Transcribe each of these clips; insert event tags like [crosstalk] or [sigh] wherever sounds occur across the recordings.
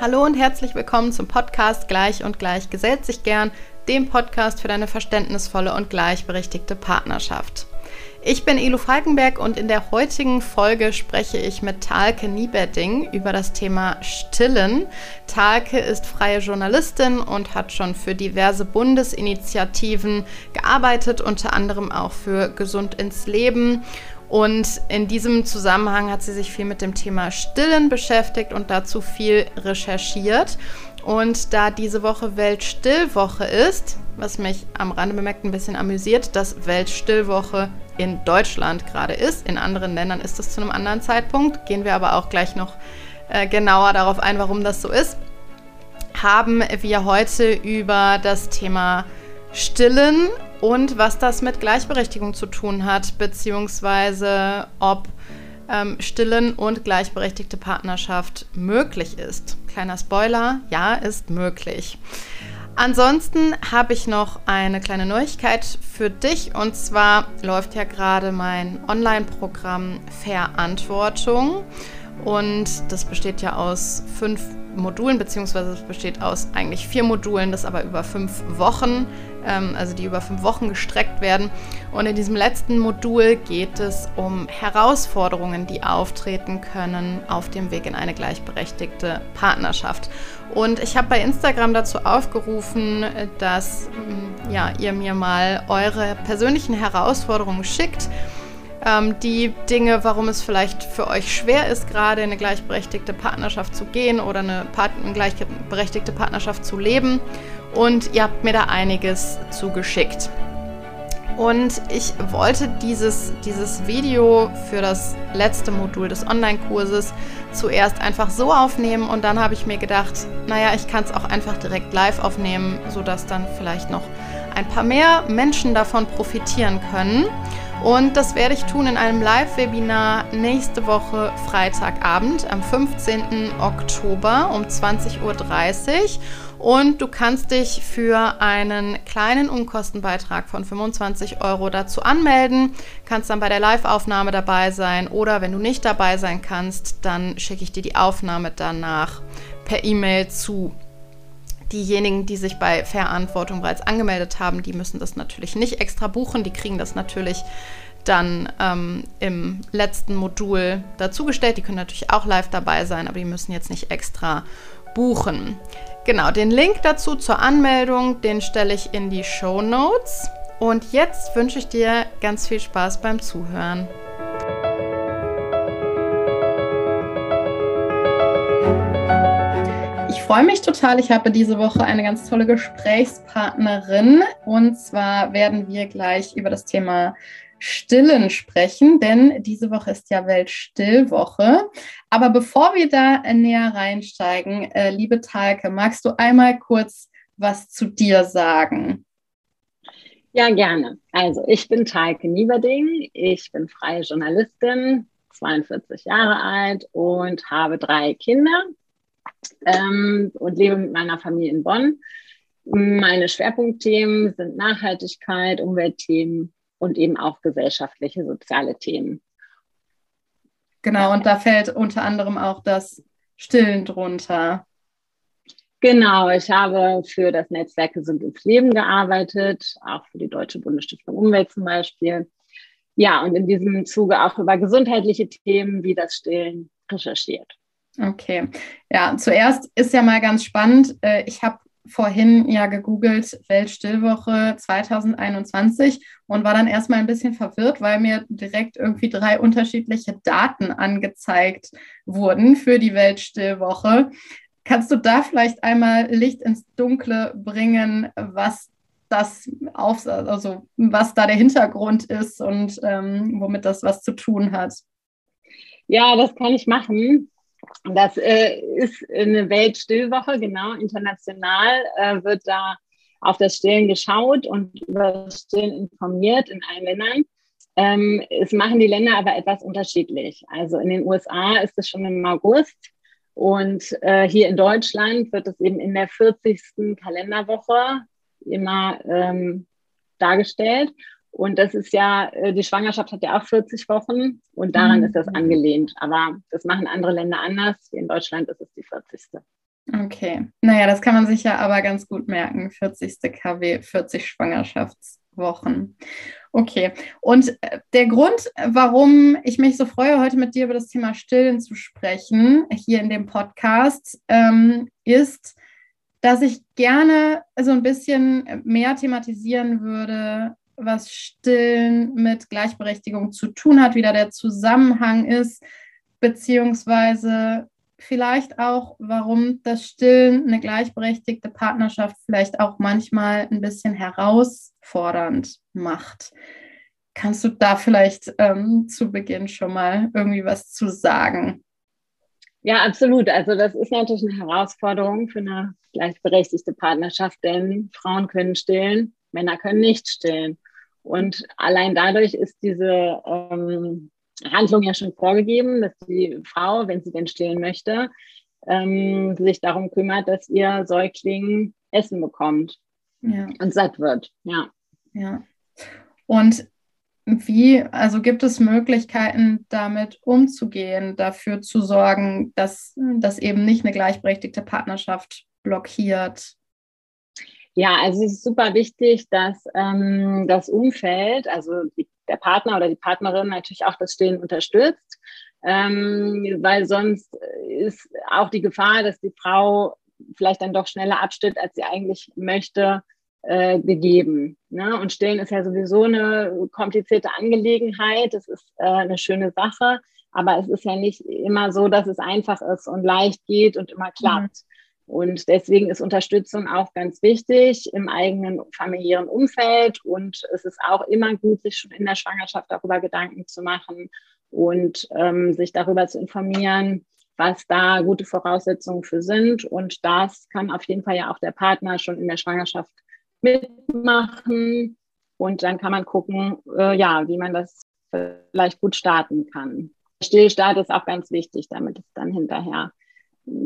Hallo und herzlich willkommen zum Podcast Gleich und Gleich gesellt sich gern, dem Podcast für deine verständnisvolle und gleichberechtigte Partnerschaft. Ich bin Elo Falkenberg und in der heutigen Folge spreche ich mit Talke Nieberding über das Thema Stillen. Talke ist freie Journalistin und hat schon für diverse Bundesinitiativen gearbeitet, unter anderem auch für Gesund ins Leben. Und in diesem Zusammenhang hat sie sich viel mit dem Thema Stillen beschäftigt und dazu viel recherchiert. Und da diese Woche Weltstillwoche ist, was mich am Rande bemerkt ein bisschen amüsiert, dass Weltstillwoche in Deutschland gerade ist. In anderen Ländern ist es zu einem anderen Zeitpunkt. Gehen wir aber auch gleich noch äh, genauer darauf ein, warum das so ist. Haben wir heute über das Thema Stillen und was das mit Gleichberechtigung zu tun hat, beziehungsweise ob ähm, Stillen und gleichberechtigte Partnerschaft möglich ist. Kleiner Spoiler, ja, ist möglich. Ansonsten habe ich noch eine kleine Neuigkeit für dich und zwar läuft ja gerade mein Online-Programm Verantwortung und das besteht ja aus fünf Modulen, beziehungsweise es besteht aus eigentlich vier Modulen, das aber über fünf Wochen, ähm, also die über fünf Wochen gestreckt werden. Und in diesem letzten Modul geht es um Herausforderungen, die auftreten können auf dem Weg in eine gleichberechtigte Partnerschaft. Und ich habe bei Instagram dazu aufgerufen, dass mm, ja, ihr mir mal eure persönlichen Herausforderungen schickt ähm, die Dinge, warum es vielleicht für euch schwer ist, gerade in eine gleichberechtigte Partnerschaft zu gehen oder eine, Part eine gleichberechtigte Partnerschaft zu leben. Und ihr habt mir da einiges zugeschickt. Und ich wollte dieses, dieses Video für das letzte Modul des Online-Kurses zuerst einfach so aufnehmen und dann habe ich mir gedacht, naja, ich kann es auch einfach direkt live aufnehmen, sodass dann vielleicht noch ein paar mehr Menschen davon profitieren können. Und das werde ich tun in einem Live-Webinar nächste Woche Freitagabend am 15. Oktober um 20.30 Uhr. Und du kannst dich für einen kleinen Unkostenbeitrag von 25 Euro dazu anmelden, kannst dann bei der Live-Aufnahme dabei sein oder wenn du nicht dabei sein kannst, dann schicke ich dir die Aufnahme danach per E-Mail zu. Diejenigen, die sich bei Verantwortung bereits angemeldet haben, die müssen das natürlich nicht extra buchen. Die kriegen das natürlich dann ähm, im letzten Modul dazugestellt. Die können natürlich auch live dabei sein, aber die müssen jetzt nicht extra buchen. Genau, den Link dazu zur Anmeldung, den stelle ich in die Show Notes. Und jetzt wünsche ich dir ganz viel Spaß beim Zuhören. Freue mich total. Ich habe diese Woche eine ganz tolle Gesprächspartnerin. Und zwar werden wir gleich über das Thema Stillen sprechen, denn diese Woche ist ja Weltstillwoche. Aber bevor wir da näher reinsteigen, äh, liebe Talke, magst du einmal kurz was zu dir sagen? Ja, gerne. Also ich bin Talke Nieberding. Ich bin freie Journalistin, 42 Jahre alt und habe drei Kinder ähm, und lebe mit meiner Familie in Bonn. Meine Schwerpunktthemen sind Nachhaltigkeit, Umweltthemen und eben auch gesellschaftliche, soziale Themen. Genau, und da fällt unter anderem auch das Stillen drunter. Genau, ich habe für das Netzwerk Gesund ins Leben gearbeitet, auch für die Deutsche Bundesstiftung Umwelt zum Beispiel. Ja, und in diesem Zuge auch über gesundheitliche Themen wie das Stillen recherchiert. Okay, ja, zuerst ist ja mal ganz spannend. Äh, ich habe vorhin ja gegoogelt Weltstillwoche 2021 und war dann erstmal ein bisschen verwirrt, weil mir direkt irgendwie drei unterschiedliche Daten angezeigt wurden für die Weltstillwoche. Kannst du da vielleicht einmal Licht ins Dunkle bringen, was das auf, also was da der Hintergrund ist und ähm, womit das was zu tun hat? Ja, das kann ich machen. Das äh, ist eine Weltstillwoche, genau, international äh, wird da auf das Stillen geschaut und über das Stillen informiert in allen Ländern. Ähm, es machen die Länder aber etwas unterschiedlich. Also in den USA ist es schon im August und äh, hier in Deutschland wird es eben in der 40. Kalenderwoche immer ähm, dargestellt. Und das ist ja, äh, die Schwangerschaft hat ja auch 40 Wochen und daran mhm. ist das angelehnt. Aber das machen andere Länder anders. In Deutschland ist es die 40. Okay. Naja, das kann man sich ja aber ganz gut merken. 40. KW, 40 Schwangerschaftswochen. Okay. Und äh, der Grund, warum ich mich so freue, heute mit dir über das Thema Stillen zu sprechen, hier in dem Podcast, ähm, ist, dass ich gerne so ein bisschen mehr thematisieren würde, was Stillen mit Gleichberechtigung zu tun hat, wie da der Zusammenhang ist, beziehungsweise vielleicht auch, warum das Stillen eine gleichberechtigte Partnerschaft vielleicht auch manchmal ein bisschen herausfordernd macht. Kannst du da vielleicht ähm, zu Beginn schon mal irgendwie was zu sagen? Ja, absolut. Also das ist natürlich eine Herausforderung für eine gleichberechtigte Partnerschaft, denn Frauen können stillen, Männer können nicht stillen. Und allein dadurch ist diese ähm, Handlung ja schon vorgegeben, dass die Frau, wenn sie denn stillen möchte, ähm, sich darum kümmert, dass ihr Säugling Essen bekommt ja. und satt wird. Ja. Ja. Und wie, also gibt es Möglichkeiten, damit umzugehen, dafür zu sorgen, dass das eben nicht eine gleichberechtigte Partnerschaft blockiert? Ja, also es ist super wichtig, dass ähm, das Umfeld, also die, der Partner oder die Partnerin natürlich auch das Stillen unterstützt, ähm, weil sonst ist auch die Gefahr, dass die Frau vielleicht dann doch schneller abstillt, als sie eigentlich möchte, äh, gegeben. Ne? Und Stillen ist ja sowieso eine komplizierte Angelegenheit. Es ist äh, eine schöne Sache, aber es ist ja nicht immer so, dass es einfach ist und leicht geht und immer klappt. Mhm. Und deswegen ist Unterstützung auch ganz wichtig im eigenen familiären Umfeld. Und es ist auch immer gut, sich schon in der Schwangerschaft darüber Gedanken zu machen und ähm, sich darüber zu informieren, was da gute Voraussetzungen für sind. Und das kann auf jeden Fall ja auch der Partner schon in der Schwangerschaft mitmachen. Und dann kann man gucken, äh, ja, wie man das vielleicht gut starten kann. Stillstart ist auch ganz wichtig, damit es dann hinterher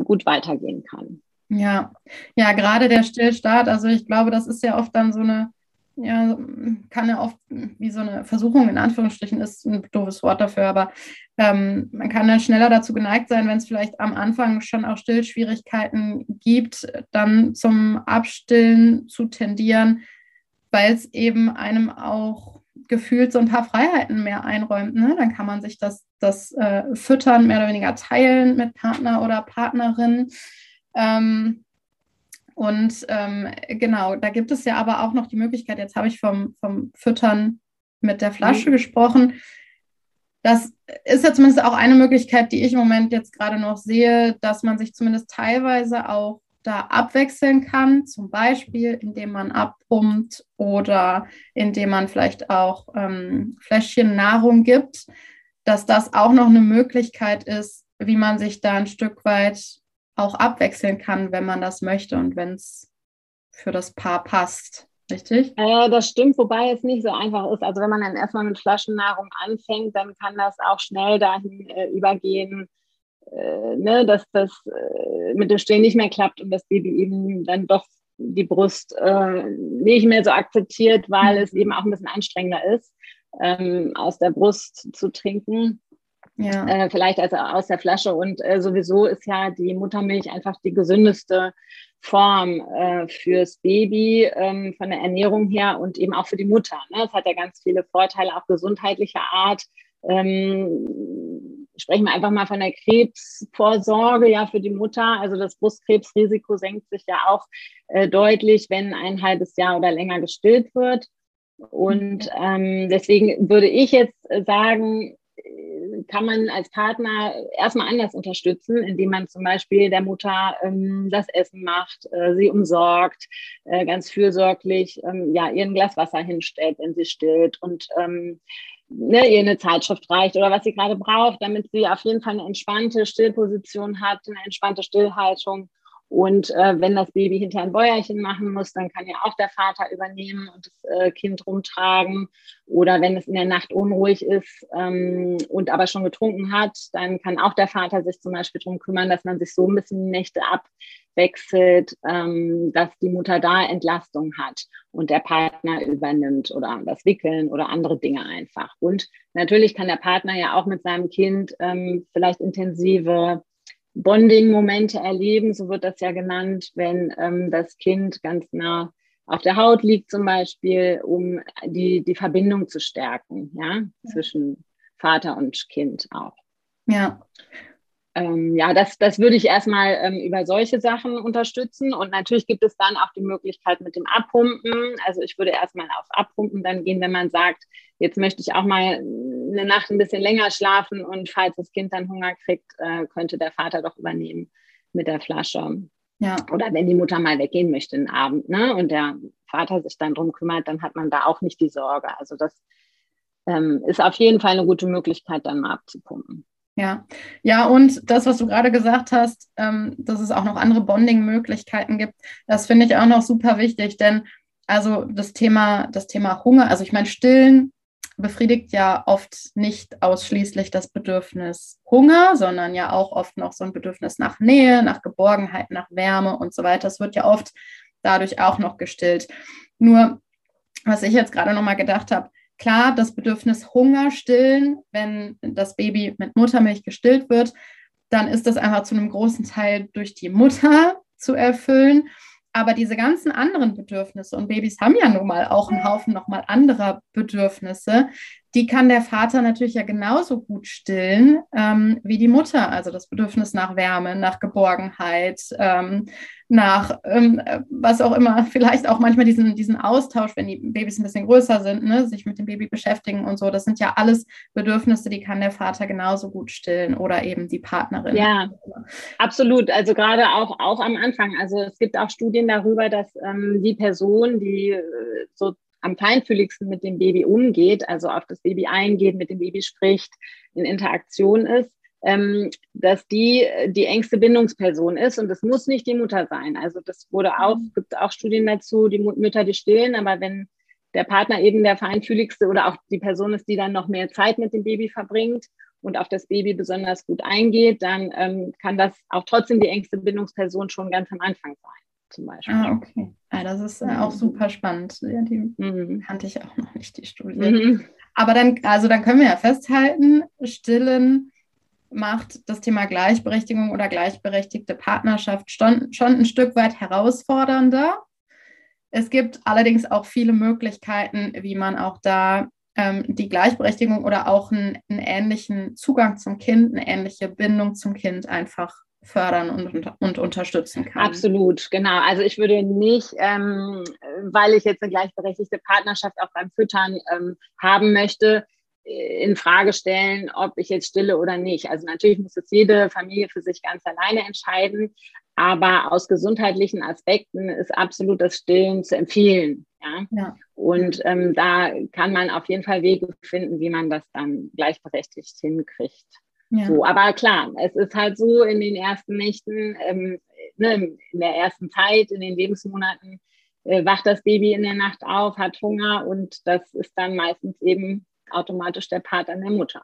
gut weitergehen kann. Ja, ja, gerade der Stillstart, also ich glaube, das ist ja oft dann so eine, ja, kann ja oft wie so eine Versuchung in Anführungsstrichen ist ein doofes Wort dafür, aber ähm, man kann dann schneller dazu geneigt sein, wenn es vielleicht am Anfang schon auch Stillschwierigkeiten gibt, dann zum Abstillen zu tendieren, weil es eben einem auch gefühlt so ein paar Freiheiten mehr einräumt. Ne? Dann kann man sich das, das äh, Füttern mehr oder weniger teilen mit Partner oder Partnerin. Ähm, und ähm, genau, da gibt es ja aber auch noch die Möglichkeit, jetzt habe ich vom, vom Füttern mit der Flasche mhm. gesprochen. Das ist ja zumindest auch eine Möglichkeit, die ich im Moment jetzt gerade noch sehe, dass man sich zumindest teilweise auch da abwechseln kann, zum Beispiel indem man abpumpt oder indem man vielleicht auch ähm, Fläschchen Nahrung gibt, dass das auch noch eine Möglichkeit ist, wie man sich da ein Stück weit auch abwechseln kann, wenn man das möchte und wenn es für das Paar passt. Richtig? Äh, das stimmt, wobei es nicht so einfach ist. Also wenn man dann erstmal mit Flaschennahrung anfängt, dann kann das auch schnell dahin äh, übergehen, äh, ne, dass das äh, mit dem Stillen nicht mehr klappt und das Baby eben dann doch die Brust äh, nicht mehr so akzeptiert, weil mhm. es eben auch ein bisschen anstrengender ist, ähm, aus der Brust zu trinken. Ja. Äh, vielleicht also aus der Flasche. Und äh, sowieso ist ja die Muttermilch einfach die gesündeste Form äh, fürs Baby ähm, von der Ernährung her und eben auch für die Mutter. Ne? Es hat ja ganz viele Vorteile, auch gesundheitlicher Art. Ähm, sprechen wir einfach mal von der Krebsvorsorge ja für die Mutter. Also das Brustkrebsrisiko senkt sich ja auch äh, deutlich, wenn ein halbes Jahr oder länger gestillt wird. Und ähm, deswegen würde ich jetzt sagen, kann man als Partner erstmal anders unterstützen, indem man zum Beispiel der Mutter ähm, das Essen macht, äh, sie umsorgt, äh, ganz fürsorglich ähm, ja, ihr ein Glas Wasser hinstellt, wenn sie stillt und ähm, ne, ihr eine Zeitschrift reicht oder was sie gerade braucht, damit sie auf jeden Fall eine entspannte Stillposition hat, eine entspannte Stillhaltung und äh, wenn das Baby hinter ein Bäuerchen machen muss, dann kann ja auch der Vater übernehmen und das äh, Kind rumtragen. Oder wenn es in der Nacht unruhig ist ähm, und aber schon getrunken hat, dann kann auch der Vater sich zum Beispiel darum kümmern, dass man sich so ein bisschen Nächte abwechselt, ähm, dass die Mutter da Entlastung hat und der Partner übernimmt oder das Wickeln oder andere Dinge einfach. Und natürlich kann der Partner ja auch mit seinem Kind ähm, vielleicht intensive Bonding-Momente erleben, so wird das ja genannt, wenn ähm, das Kind ganz nah auf der Haut liegt zum Beispiel, um die, die Verbindung zu stärken, ja, zwischen Vater und Kind auch. Ja. Ähm, ja, das, das würde ich erstmal ähm, über solche Sachen unterstützen. Und natürlich gibt es dann auch die Möglichkeit mit dem Abpumpen. Also ich würde erstmal aufs Abpumpen dann gehen, wenn man sagt, jetzt möchte ich auch mal eine Nacht ein bisschen länger schlafen und falls das Kind dann Hunger kriegt, äh, könnte der Vater doch übernehmen mit der Flasche. Ja. Oder wenn die Mutter mal weggehen möchte den Abend, ne? Und der Vater sich dann drum kümmert, dann hat man da auch nicht die Sorge. Also das ähm, ist auf jeden Fall eine gute Möglichkeit, dann mal abzupumpen. Ja, ja, und das, was du gerade gesagt hast, ähm, dass es auch noch andere Bonding-Möglichkeiten gibt, das finde ich auch noch super wichtig, denn also das Thema, das Thema Hunger, also ich meine, Stillen befriedigt ja oft nicht ausschließlich das Bedürfnis Hunger, sondern ja auch oft noch so ein Bedürfnis nach Nähe, nach Geborgenheit, nach Wärme und so weiter. Das wird ja oft dadurch auch noch gestillt. Nur, was ich jetzt gerade nochmal gedacht habe, klar, das Bedürfnis Hunger stillen, wenn das Baby mit Muttermilch gestillt wird, dann ist das einfach zu einem großen Teil durch die Mutter zu erfüllen. Aber diese ganzen anderen Bedürfnisse, und Babys haben ja nun mal auch einen Haufen nochmal anderer Bedürfnisse, die kann der Vater natürlich ja genauso gut stillen ähm, wie die Mutter. Also das Bedürfnis nach Wärme, nach Geborgenheit, ähm, nach ähm, was auch immer, vielleicht auch manchmal diesen, diesen Austausch, wenn die Babys ein bisschen größer sind, ne, sich mit dem Baby beschäftigen und so. Das sind ja alles Bedürfnisse, die kann der Vater genauso gut stillen oder eben die Partnerin. Ja, absolut. Also gerade auch, auch am Anfang. Also es gibt auch Studien darüber, dass ähm, die Person, die äh, so am feinfühligsten mit dem Baby umgeht, also auf das Baby eingeht, mit dem Baby spricht, in Interaktion ist, ähm, dass die die engste Bindungsperson ist und das muss nicht die Mutter sein. Also das wurde auch, mhm. gibt auch Studien dazu, die Mütter, die stillen, aber wenn der Partner eben der feinfühligste oder auch die Person ist, die dann noch mehr Zeit mit dem Baby verbringt und auf das Baby besonders gut eingeht, dann ähm, kann das auch trotzdem die engste Bindungsperson schon ganz am Anfang sein zum Beispiel. Ah, okay. Ja, das ist äh, auch mhm. super spannend. Ja, die mhm. kannte ich auch noch nicht, die Studie. Mhm. Aber dann, also dann können wir ja festhalten, Stillen macht das Thema Gleichberechtigung oder gleichberechtigte Partnerschaft schon, schon ein Stück weit herausfordernder. Es gibt allerdings auch viele Möglichkeiten, wie man auch da ähm, die Gleichberechtigung oder auch einen, einen ähnlichen Zugang zum Kind, eine ähnliche Bindung zum Kind einfach fördern und, und unterstützen kann. Absolut, genau. Also ich würde nicht, ähm, weil ich jetzt eine gleichberechtigte Partnerschaft auch beim Füttern ähm, haben möchte, äh, in Frage stellen, ob ich jetzt stille oder nicht. Also natürlich muss es jede Familie für sich ganz alleine entscheiden, aber aus gesundheitlichen Aspekten ist absolut das Stillen zu empfehlen. Ja? ja. Und ähm, da kann man auf jeden Fall Wege finden, wie man das dann gleichberechtigt hinkriegt. Ja. So, aber klar, es ist halt so in den ersten Nächten, ähm, ne, in der ersten Zeit, in den Lebensmonaten, äh, wacht das Baby in der Nacht auf, hat Hunger und das ist dann meistens eben automatisch der Part an der Mutter.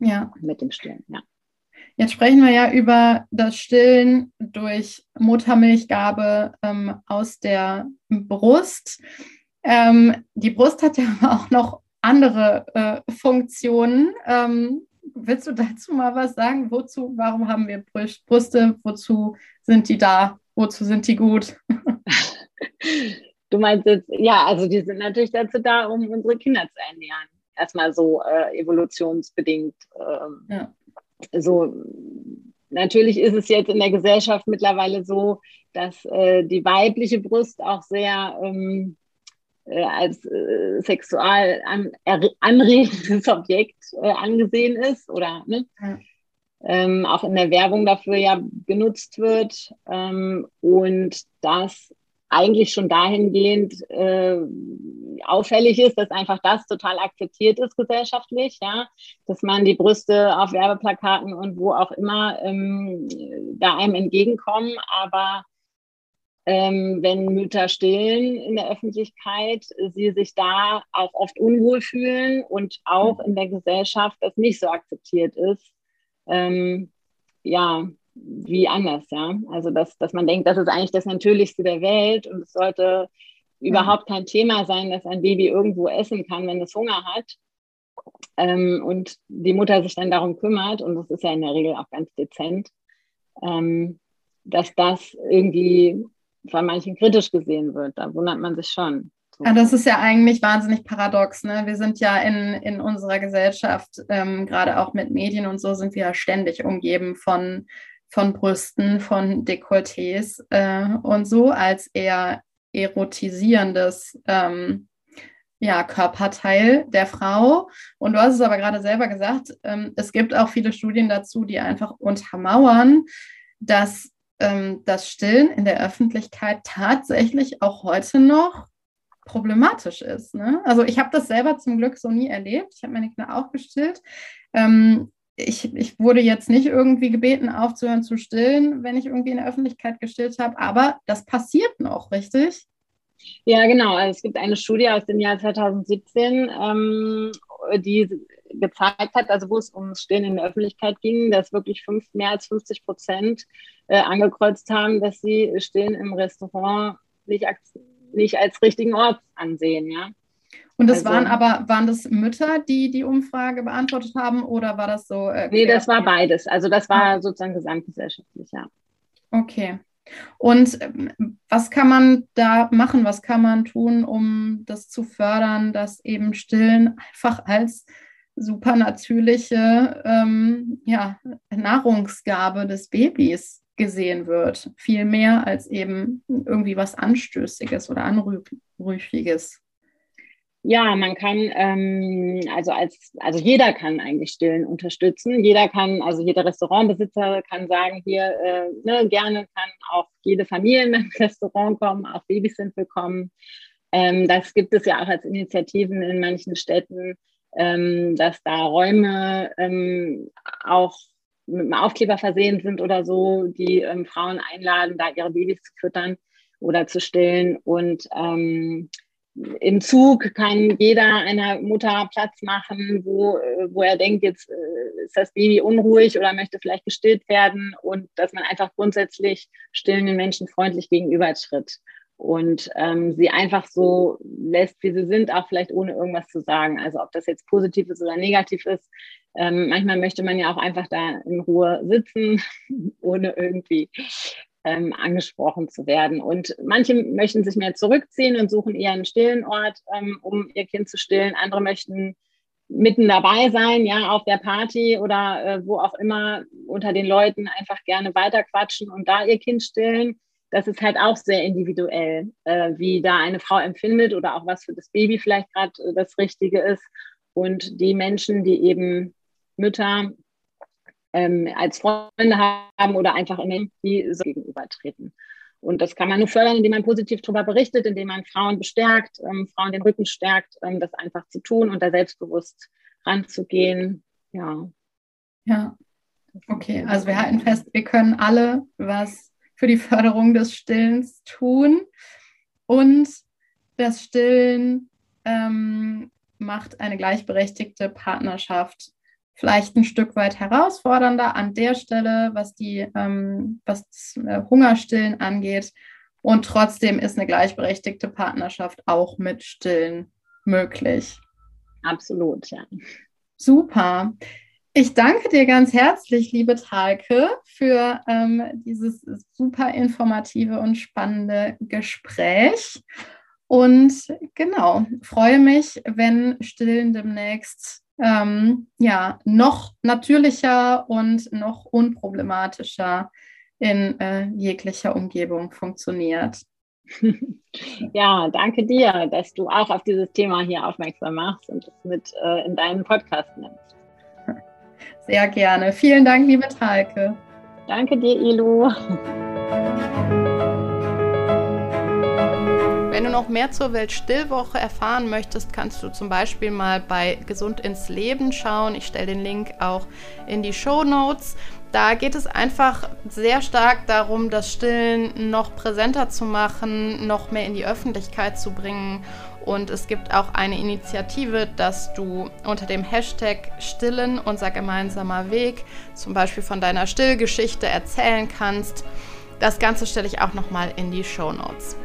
Ja. Mit dem Stillen, ja. Jetzt sprechen wir ja über das Stillen durch Muttermilchgabe ähm, aus der Brust. Ähm, die Brust hat ja [laughs] auch noch andere äh, Funktionen. Ähm, willst du dazu mal was sagen? Wozu, warum haben wir Brüste? Wozu sind die da? Wozu sind die gut? du meinst jetzt, ja, also die sind natürlich dazu da, um unsere Kinder zu ernähren. Erstmal so äh, evolutionsbedingt. Ähm, ja. So, natürlich ist es jetzt in der Gesellschaft mittlerweile so, dass äh, die weibliche Brust auch sehr ähm, äh, als äh, sexual an, anregendes [laughs] Objekt äh, angesehen ist oder ne? Ja. Ähm, auch in der Werbung dafür ja genutzt wird ähm, und das eigentlich schon dahingehend äh, auffällig ist, dass einfach das total akzeptiert ist gesellschaftlich, ja, dass man die Brüste auf Werbeplakaten und wo auch immer ähm, da einem entgegenkommen, aber ähm, wenn Mütter stillen in der Öffentlichkeit, sie sich da auch oft unwohl fühlen und auch in der Gesellschaft das nicht so akzeptiert ist. Ähm, ja, wie anders, ja. Also, dass, dass man denkt, das ist eigentlich das Natürlichste der Welt und es sollte mhm. überhaupt kein Thema sein, dass ein Baby irgendwo essen kann, wenn es Hunger hat. Ähm, und die Mutter sich dann darum kümmert, und das ist ja in der Regel auch ganz dezent, ähm, dass das irgendwie von manchen kritisch gesehen wird. Da wundert man sich schon. Ja, das ist ja eigentlich wahnsinnig paradox. Ne? Wir sind ja in, in unserer Gesellschaft, ähm, gerade auch mit Medien und so, sind wir ja ständig umgeben von, von Brüsten, von Dekolletés äh, und so als eher erotisierendes ähm, ja, Körperteil der Frau. Und du hast es aber gerade selber gesagt, ähm, es gibt auch viele Studien dazu, die einfach untermauern, dass ähm, das Stillen in der Öffentlichkeit tatsächlich auch heute noch problematisch ist. Ne? Also ich habe das selber zum Glück so nie erlebt. Ich habe meine Kinder auch gestillt. Ähm, ich, ich wurde jetzt nicht irgendwie gebeten, aufzuhören zu stillen, wenn ich irgendwie in der Öffentlichkeit gestillt habe, aber das passiert noch, richtig? Ja, genau. Also es gibt eine Studie aus dem Jahr 2017, ähm, die gezeigt hat, also wo es ums Stillen in der Öffentlichkeit ging, dass wirklich fünf, mehr als 50 Prozent äh, angekreuzt haben, dass sie Stillen im Restaurant nicht nicht als richtigen Ort ansehen, ja. Und das also, waren aber, waren das Mütter, die die Umfrage beantwortet haben oder war das so? Äh, nee, das war beides. Also das war ah. sozusagen gesamtgesellschaftlich, ja. Okay. Und ähm, was kann man da machen? Was kann man tun, um das zu fördern, dass eben Stillen einfach als supernatürliche ähm, ja, Nahrungsgabe des Babys gesehen wird. Viel mehr als eben irgendwie was Anstößiges oder Anrüchiges. Ja, man kann, ähm, also als, also jeder kann eigentlich Stillen unterstützen. Jeder kann, also jeder Restaurantbesitzer kann sagen, hier, äh, ne, gerne kann auch jede Familie in ein [laughs] Restaurant kommen, auch Babys sind willkommen. Ähm, das gibt es ja auch als Initiativen in manchen Städten, ähm, dass da Räume ähm, auch mit einem Aufkleber versehen sind oder so, die ähm, Frauen einladen, da ihre Babys zu füttern oder zu stillen. Und ähm, im Zug kann jeder einer Mutter Platz machen, wo, äh, wo er denkt, jetzt äh, ist das Baby unruhig oder möchte vielleicht gestillt werden und dass man einfach grundsätzlich stillenden Menschen freundlich gegenübertritt und ähm, sie einfach so lässt, wie sie sind, auch vielleicht ohne irgendwas zu sagen. Also ob das jetzt positiv ist oder negativ ist. Ähm, manchmal möchte man ja auch einfach da in Ruhe sitzen, [laughs] ohne irgendwie ähm, angesprochen zu werden. Und manche möchten sich mehr zurückziehen und suchen eher einen stillen Ort, ähm, um ihr Kind zu stillen. Andere möchten mitten dabei sein, ja, auf der Party oder äh, wo auch immer unter den Leuten einfach gerne weiterquatschen und da ihr Kind stillen das ist halt auch sehr individuell, äh, wie da eine Frau empfindet oder auch was für das Baby vielleicht gerade äh, das Richtige ist. Und die Menschen, die eben Mütter ähm, als Freunde haben oder einfach in die so gegenübertreten. Und das kann man nur fördern, indem man positiv darüber berichtet, indem man Frauen bestärkt, ähm, Frauen den Rücken stärkt, ähm, das einfach zu tun und da selbstbewusst ranzugehen. Ja. Ja. Okay, also wir halten fest, wir können alle was für die Förderung des Stillens tun. Und das Stillen ähm, macht eine gleichberechtigte Partnerschaft vielleicht ein Stück weit herausfordernder an der Stelle, was die ähm, was das äh, Hungerstillen angeht. Und trotzdem ist eine gleichberechtigte Partnerschaft auch mit Stillen möglich. Absolut, ja. Super. Ich danke dir ganz herzlich, liebe Talke, für ähm, dieses super informative und spannende Gespräch. Und genau, freue mich, wenn Stillen demnächst ähm, ja, noch natürlicher und noch unproblematischer in äh, jeglicher Umgebung funktioniert. [laughs] Ja, danke dir, dass du auch auf dieses Thema hier aufmerksam machst und es mit äh, in deinen Podcast nimmst. Sehr gerne. Vielen Dank, liebe Talke. Danke dir, Ilu. Wenn du noch mehr zur Weltstillwoche erfahren möchtest, kannst du zum Beispiel mal bei Gesund ins Leben schauen. Ich stelle den Link auch in die Show Notes. Da geht es einfach sehr stark darum, das Stillen noch präsenter zu machen, noch mehr in die Öffentlichkeit zu bringen und es gibt auch eine Initiative, dass du unter dem Hashtag Stillen, unser gemeinsamer Weg, zum Beispiel von deiner Stillgeschichte erzählen kannst. Das Ganze stelle ich auch nochmal in die Show Notes.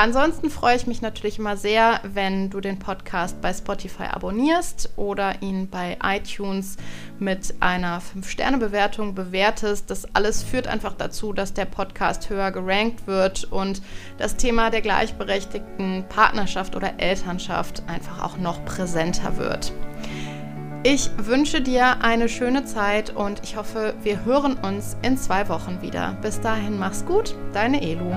Ansonsten freue ich mich natürlich immer sehr, wenn du den Podcast bei Spotify abonnierst oder ihn bei iTunes mit einer 5-Sterne-Bewertung bewertest. Das alles führt einfach dazu, dass der Podcast höher gerankt wird und das Thema der gleichberechtigten Partnerschaft oder Elternschaft einfach auch noch präsenter wird. Ich wünsche dir eine schöne Zeit und ich hoffe, wir hören uns in zwei Wochen wieder. Bis dahin, mach's gut, deine Elu.